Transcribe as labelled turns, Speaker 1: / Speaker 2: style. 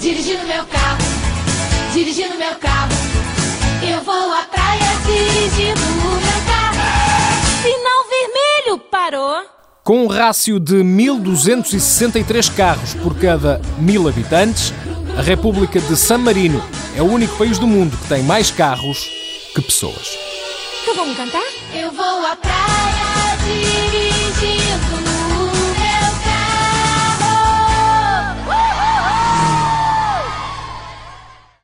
Speaker 1: Dirigindo meu carro, dirigindo meu carro, eu vou à praia dirigindo o meu carro. Sinal vermelho parou.
Speaker 2: Com um rácio de 1.263 carros por cada mil habitantes, a República de San Marino é o único país do mundo que tem mais carros que pessoas.
Speaker 1: Que vamos cantar? Eu vou à praia